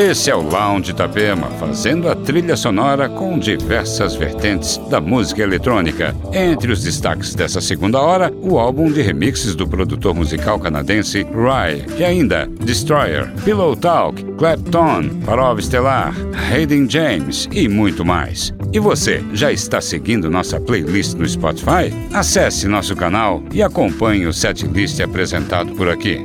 Esse é o Lounge Itapema, fazendo a trilha sonora com diversas vertentes da música eletrônica. Entre os destaques dessa segunda hora, o álbum de remixes do produtor musical canadense Rye, e ainda Destroyer, Pillow Talk, Clapton, Parov Estelar, Hayden James e muito mais. E você, já está seguindo nossa playlist no Spotify? Acesse nosso canal e acompanhe o setlist apresentado por aqui.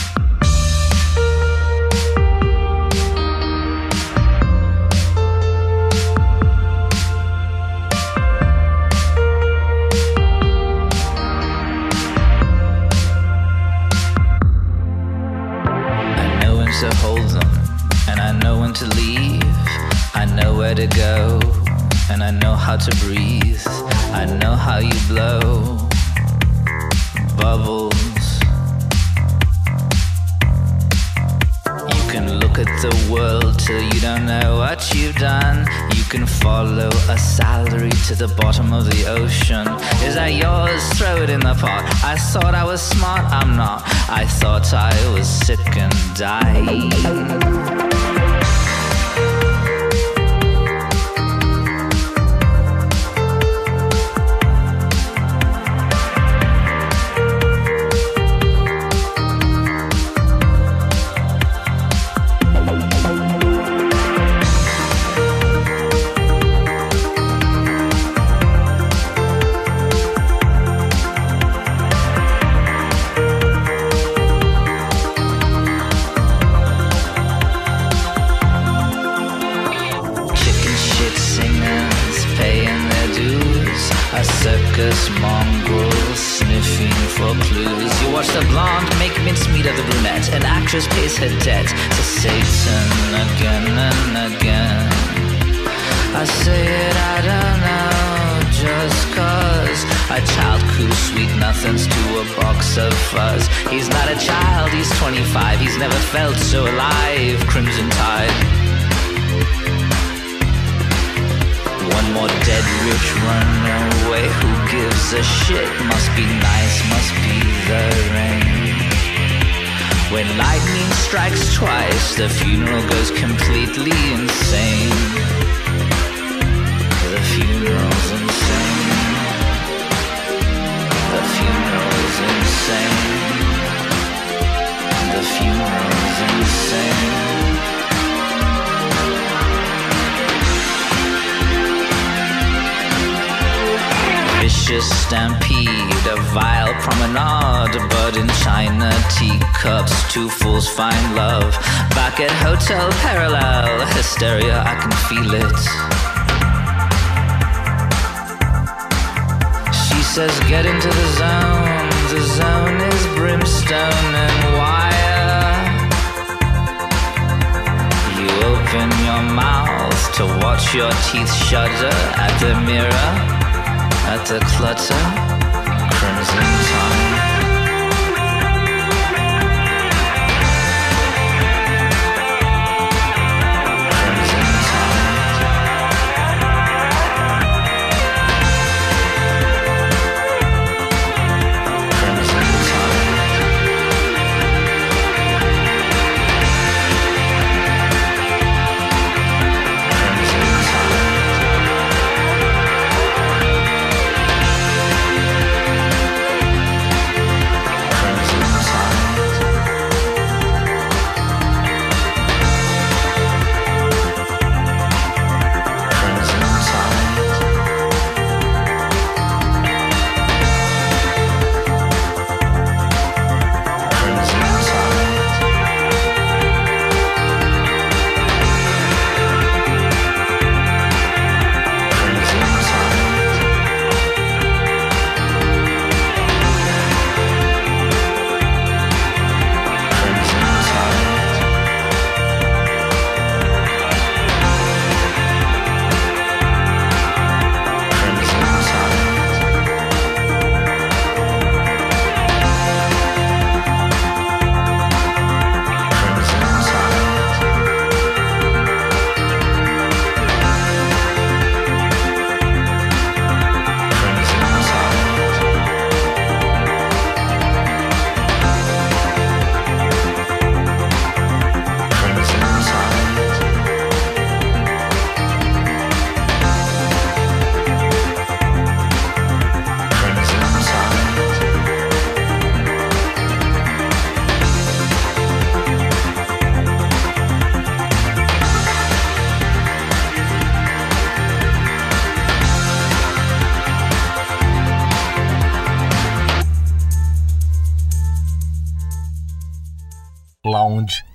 To hold them, and I know when to leave, I know where to go, and I know how to breathe. I know how you blow bubbles. You can look at the world till you don't know what you've done. Can follow a salary to the bottom of the ocean. Is that yours? Throw it in the pot. I thought I was smart, I'm not. I thought I was sick and dying. Stampede, a vile promenade, But in china teacups, two fools find love. Back at Hotel Parallel, hysteria, I can feel it. She says, get into the zone, the zone is brimstone and wire. You open your mouth to watch your teeth shudder at the mirror at the clutter,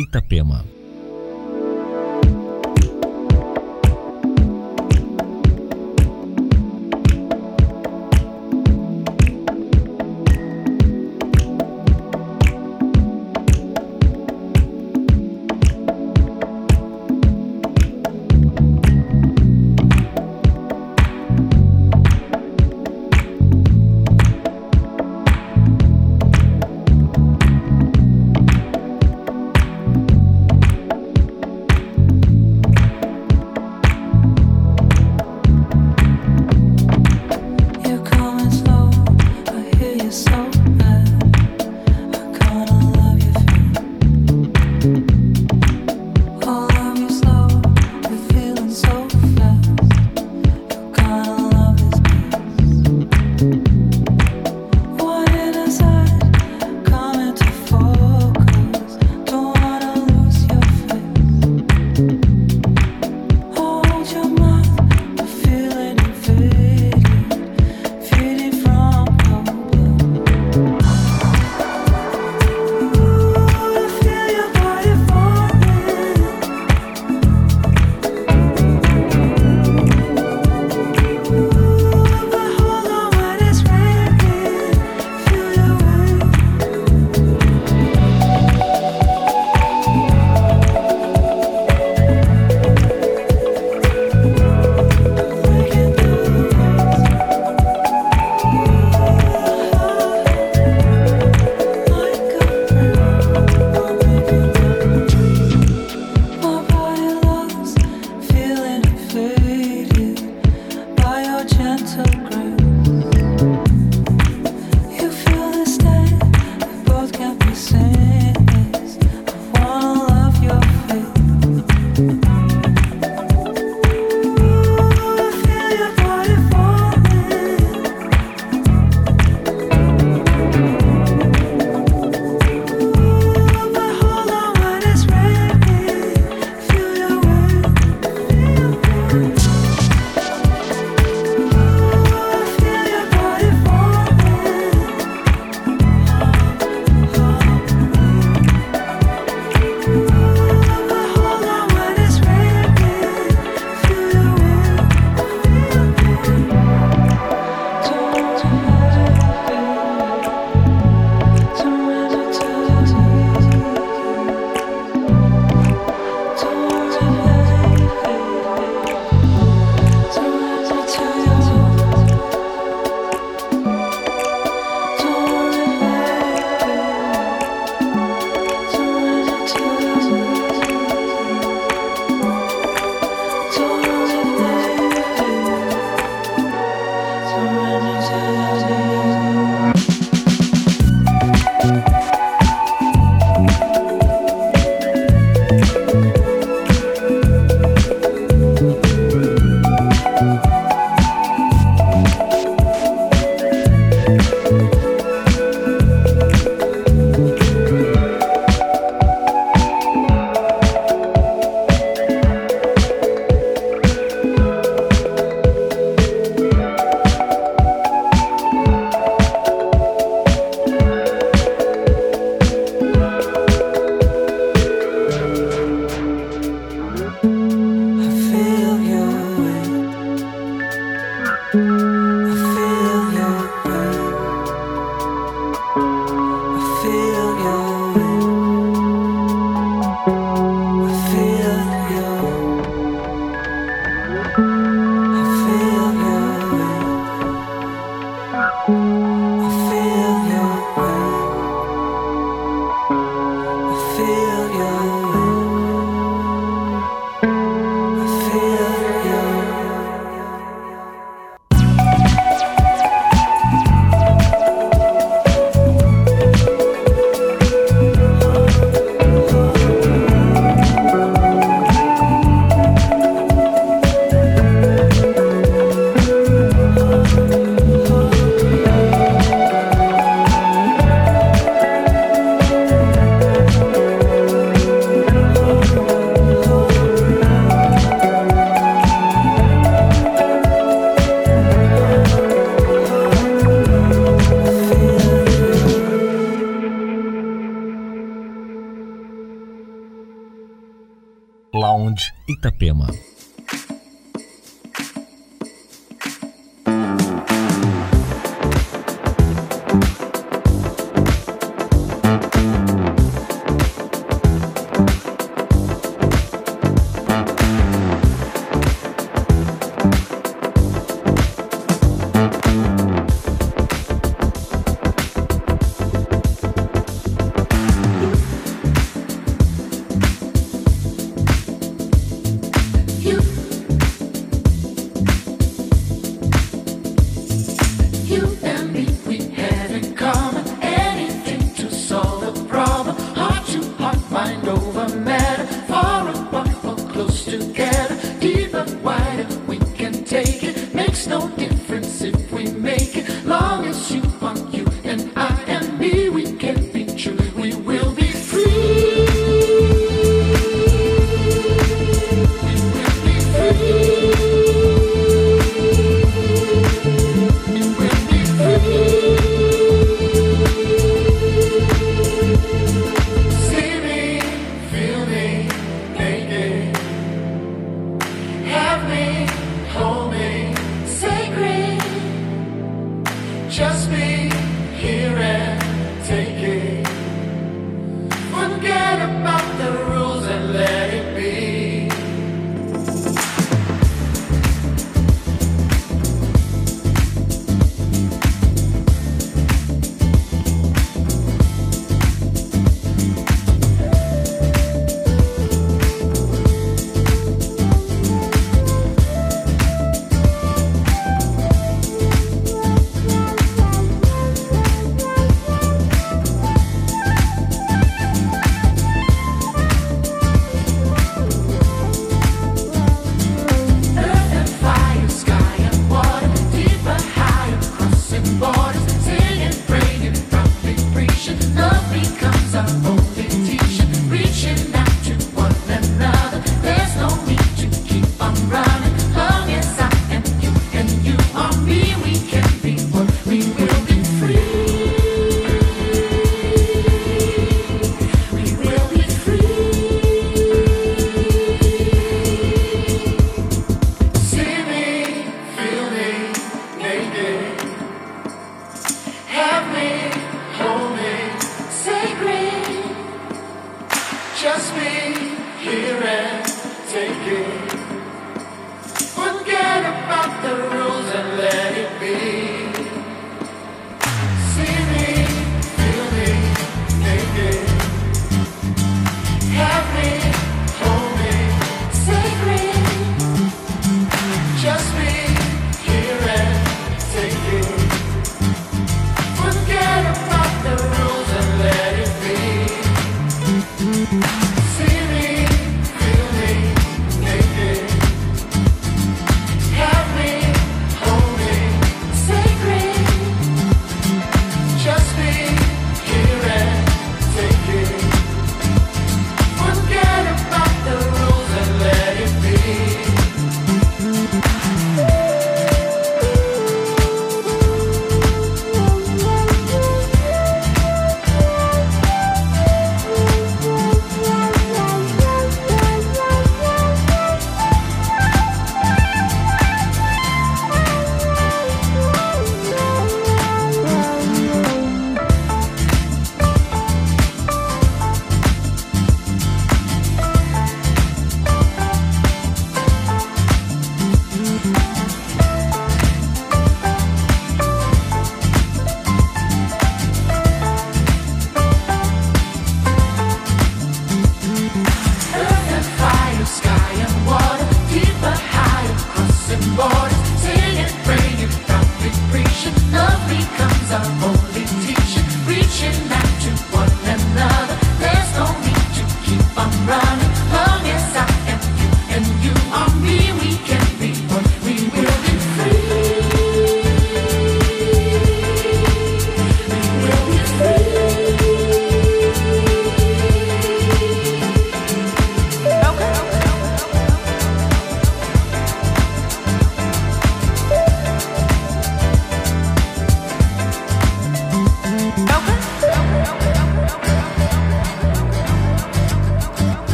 Itapema.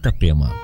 Itapema.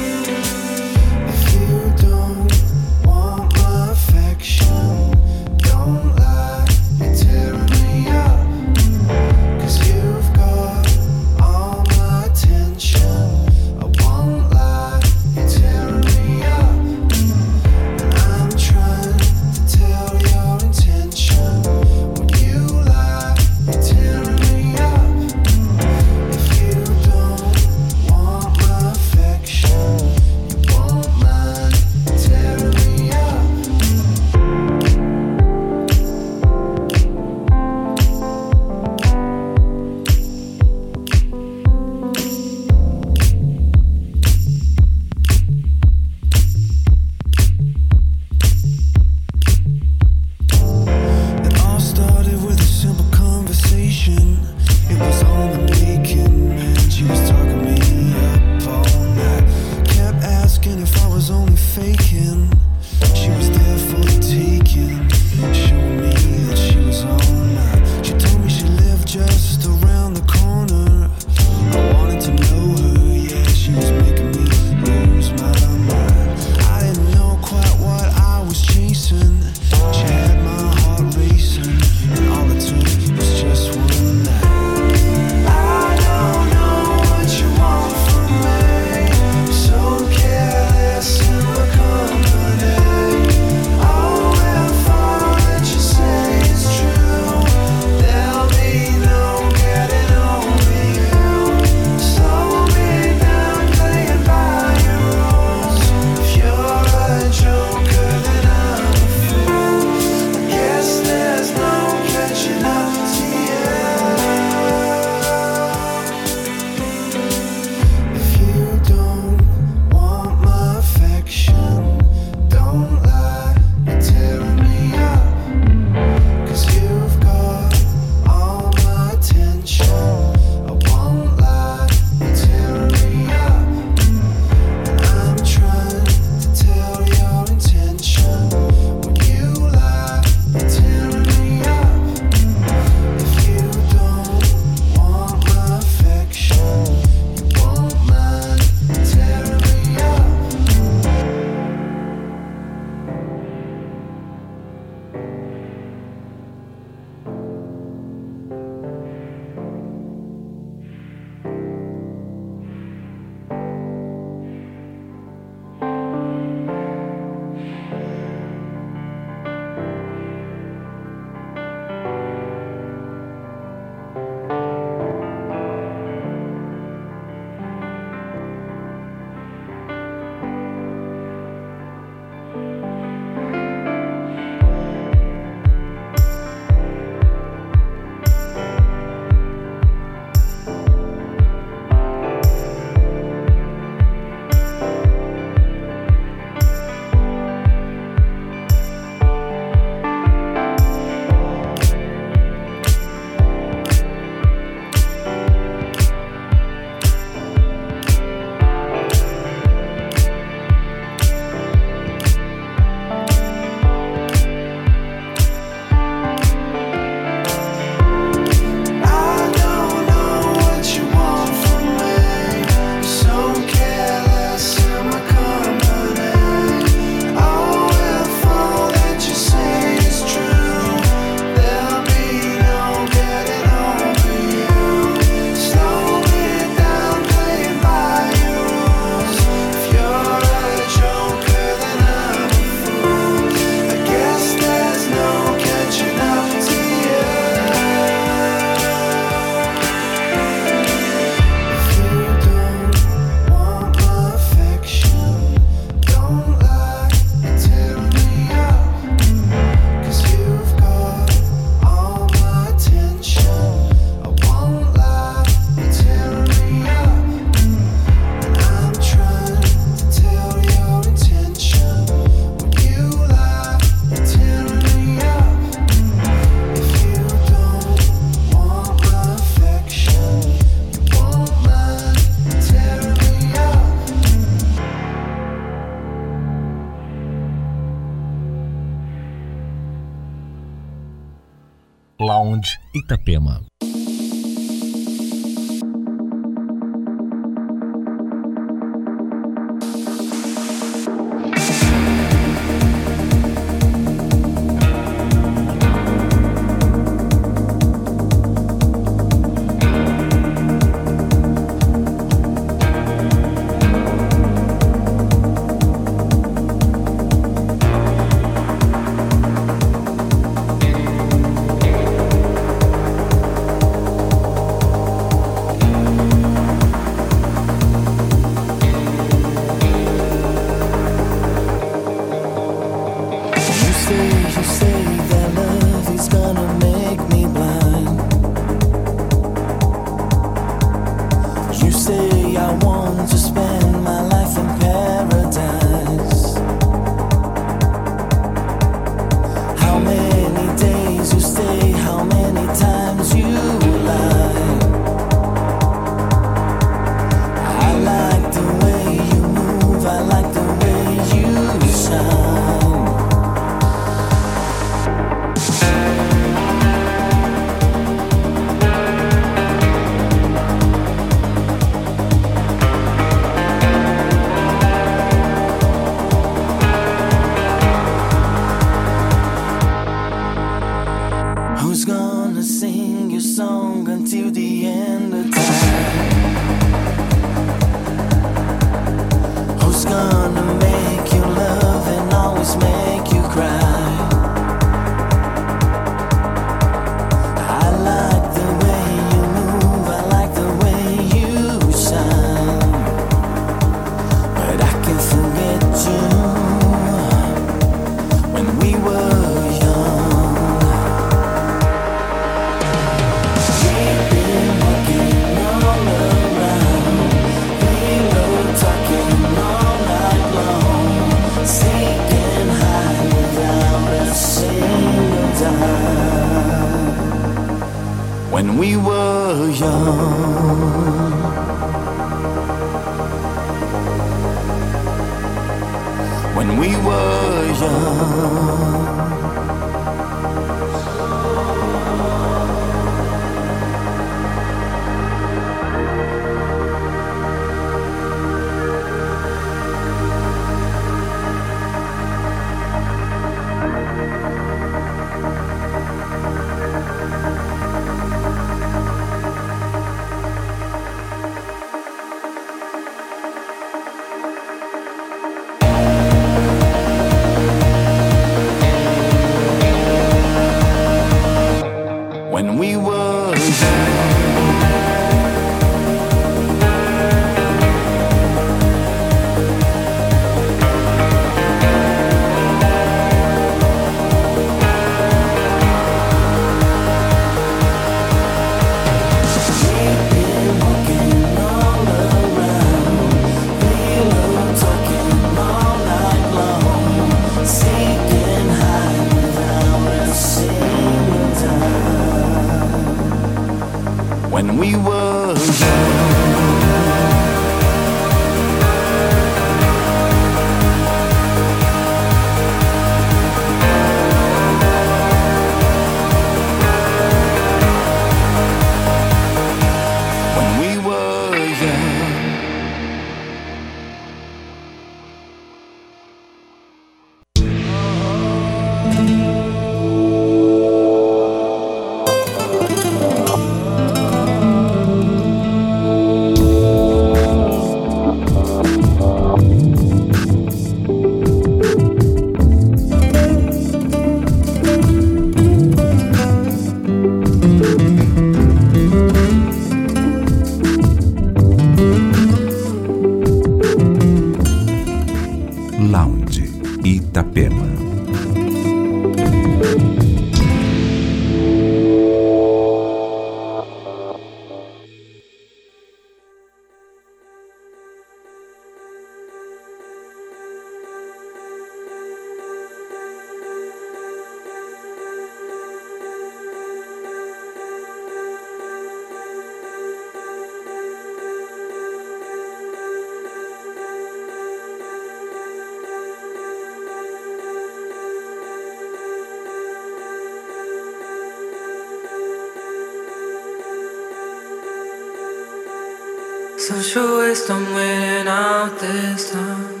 Social waste, I'm waiting out this time.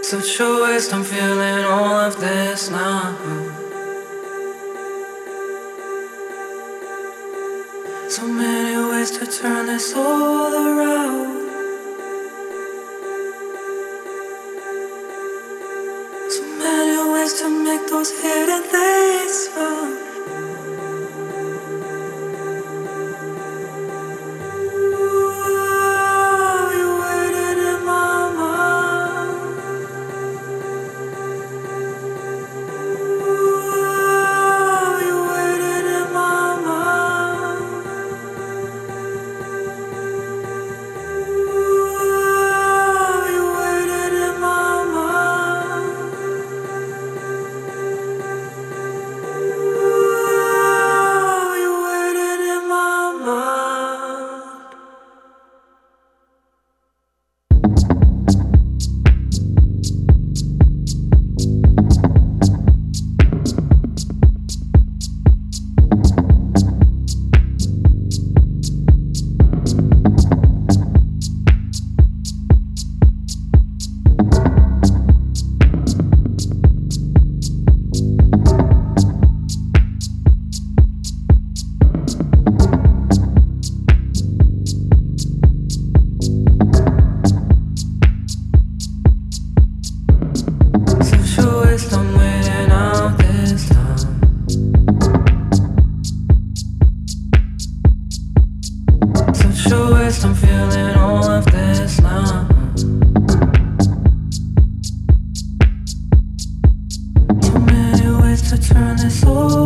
Social waste, I'm feeling all of this now. So many ways to turn this all around. turn it slow.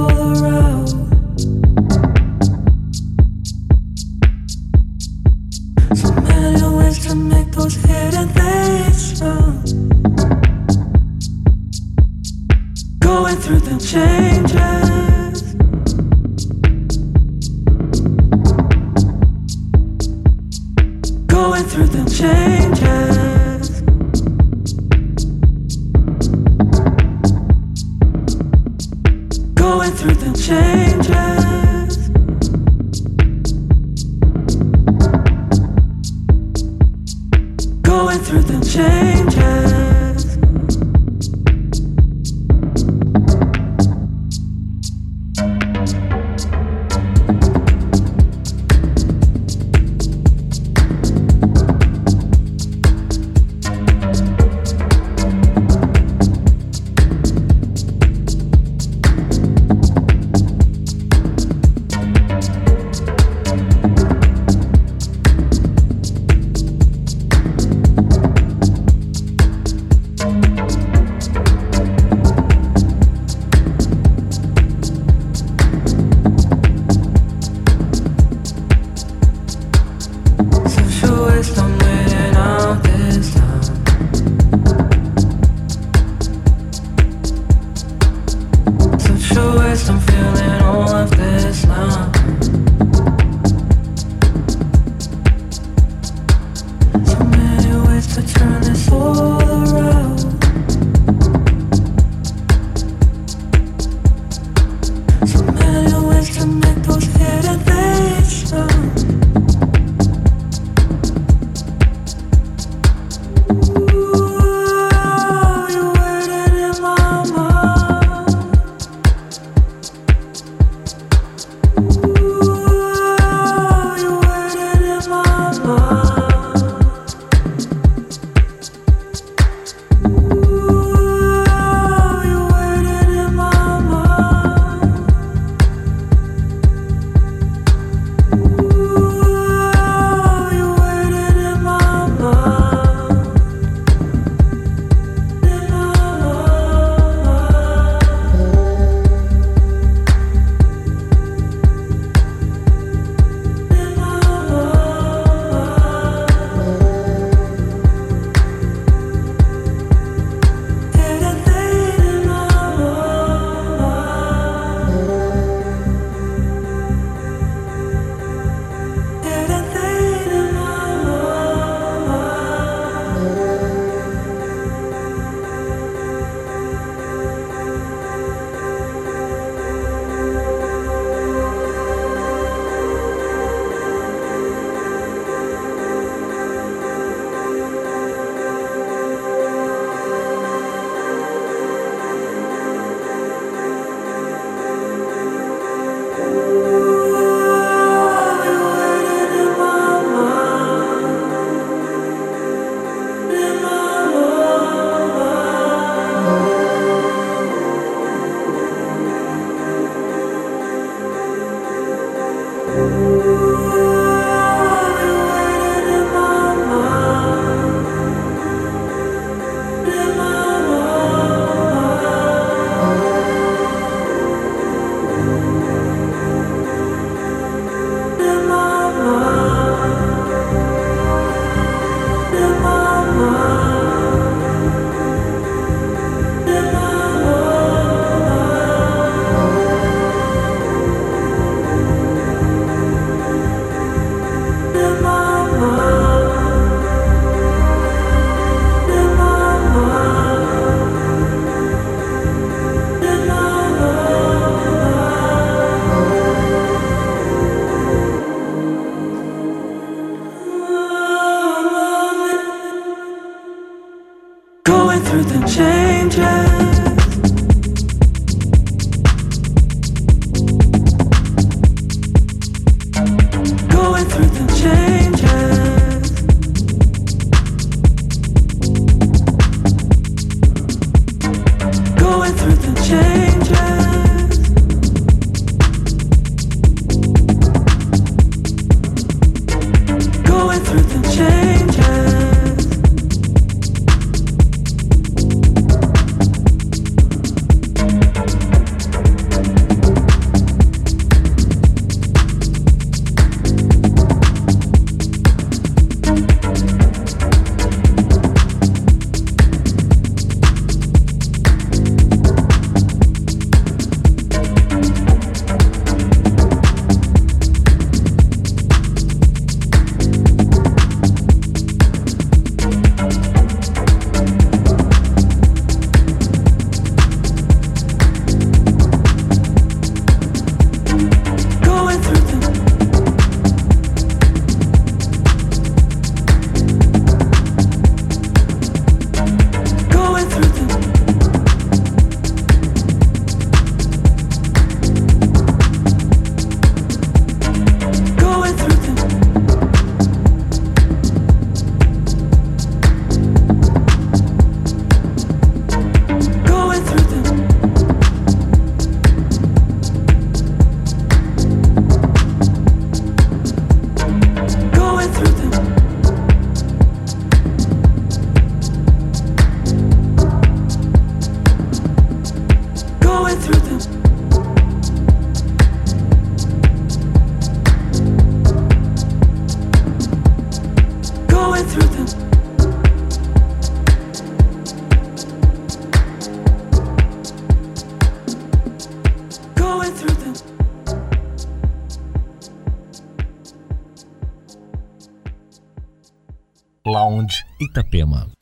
Itapema.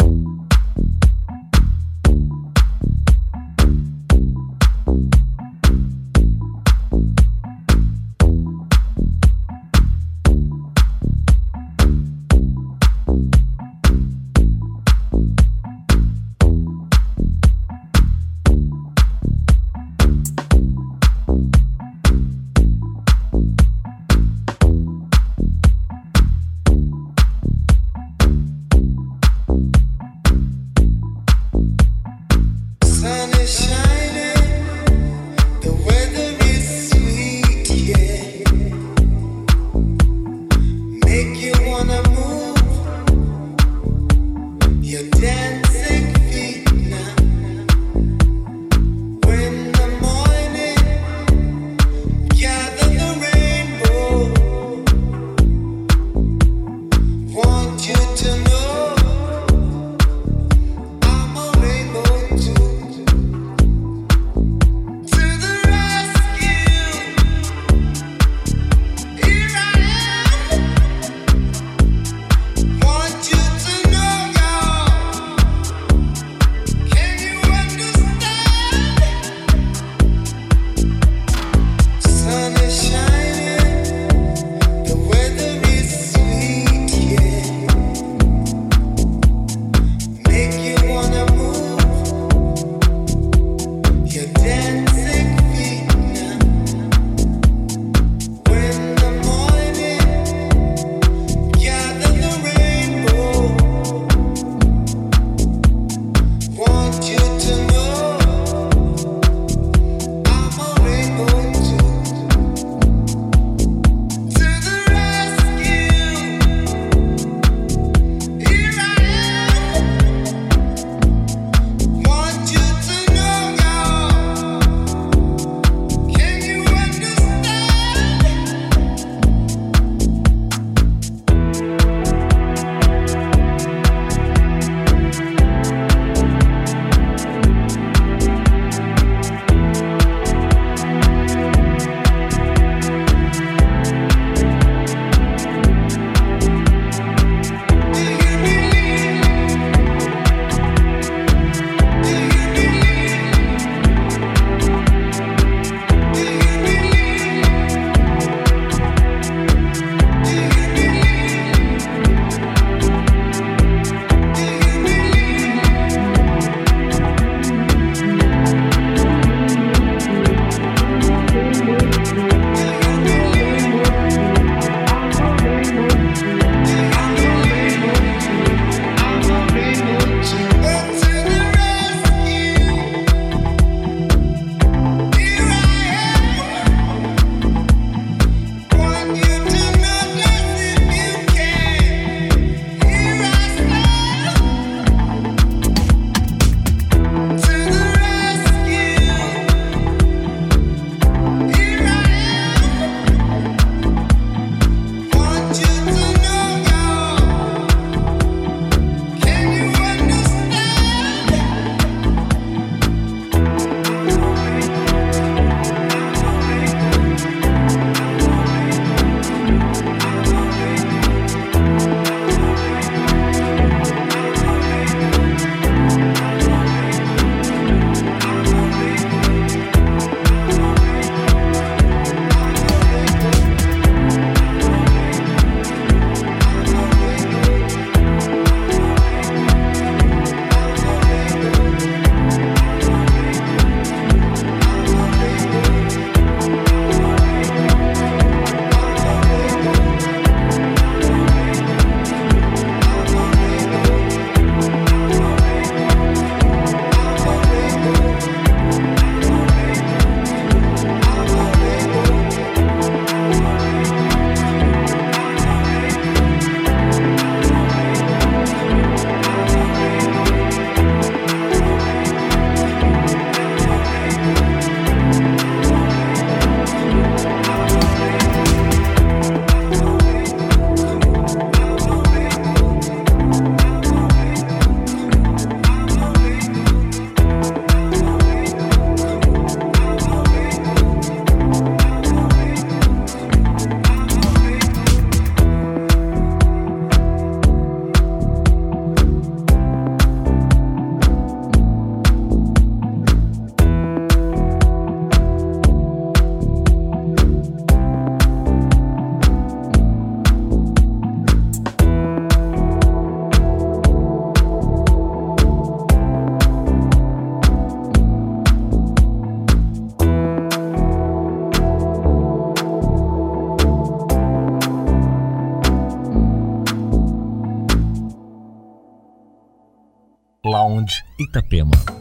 Itapema.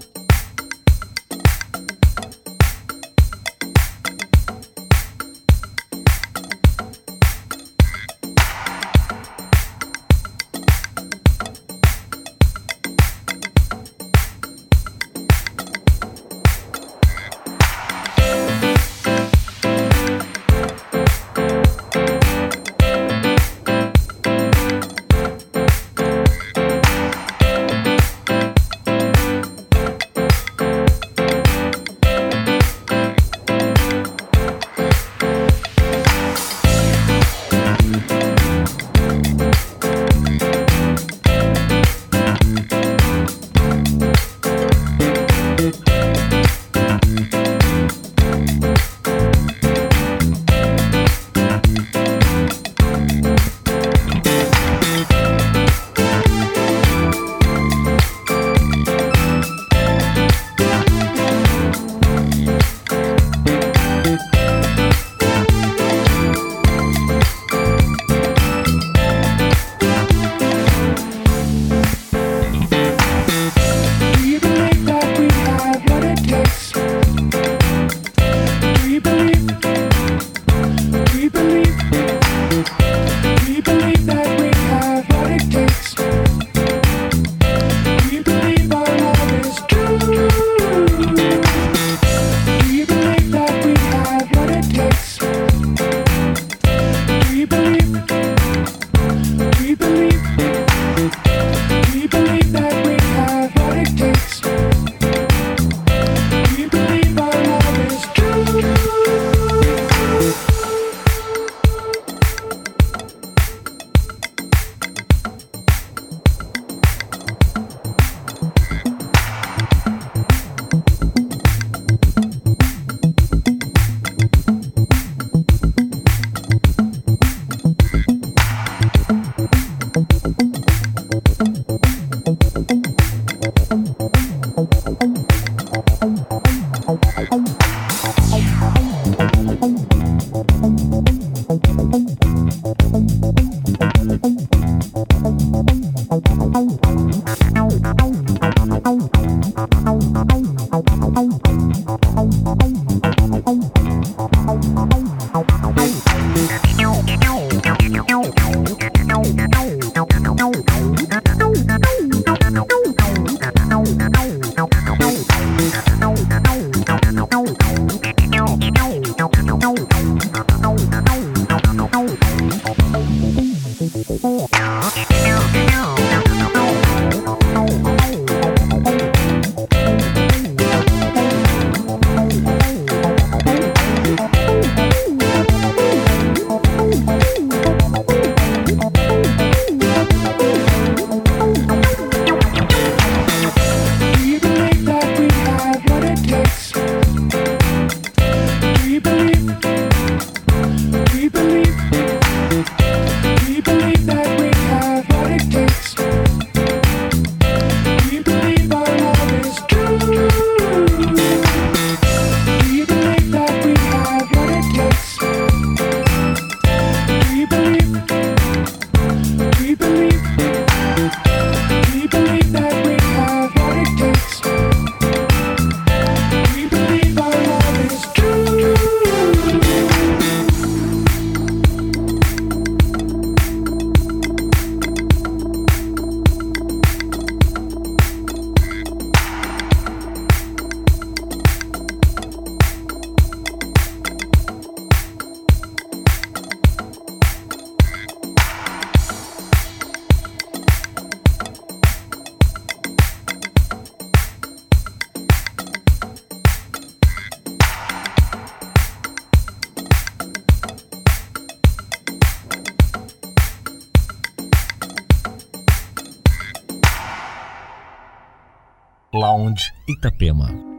Sound Itapema.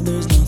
Itapema.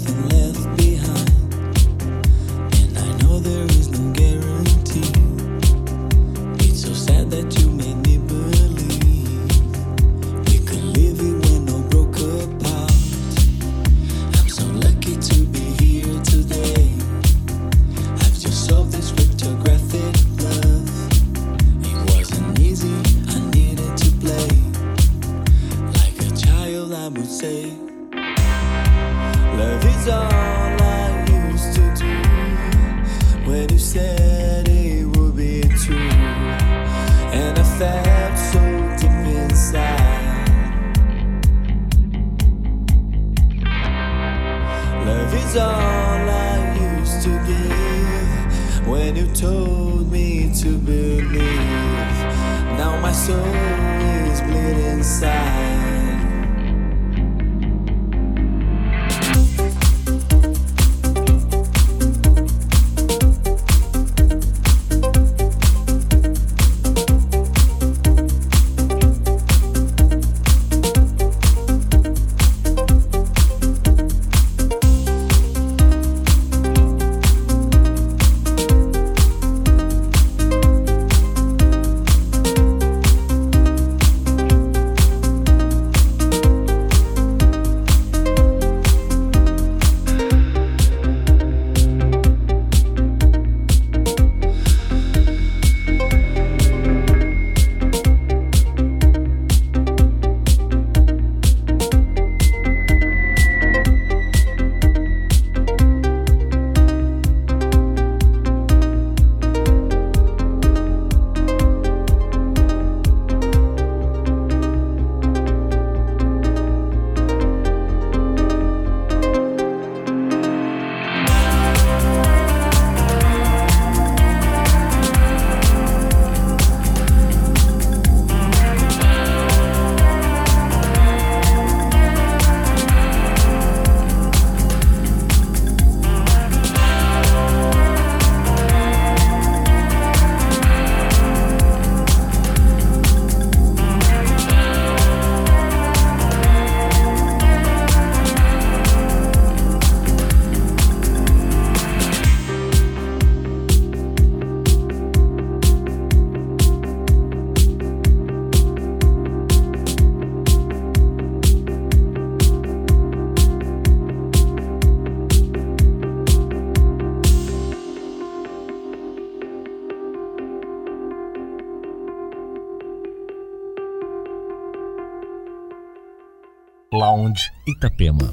Itapema.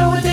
So addicted.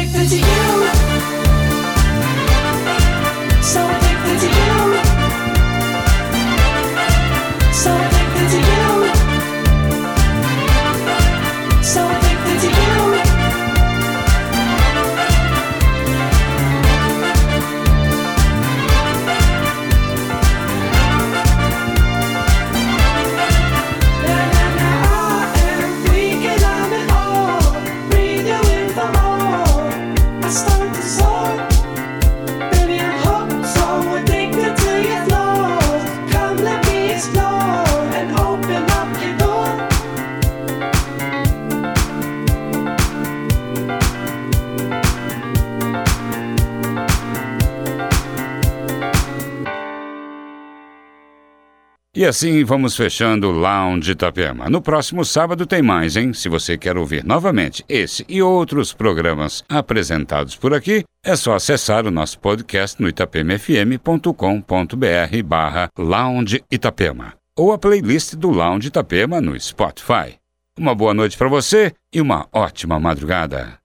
E assim vamos fechando o Lounge Itapema. No próximo sábado tem mais, hein? Se você quer ouvir novamente esse e outros programas apresentados por aqui, é só acessar o nosso podcast no itapemafm.com.br barra Lounge Itapema ou a playlist do Lounge Itapema no Spotify. Uma boa noite para você e uma ótima madrugada.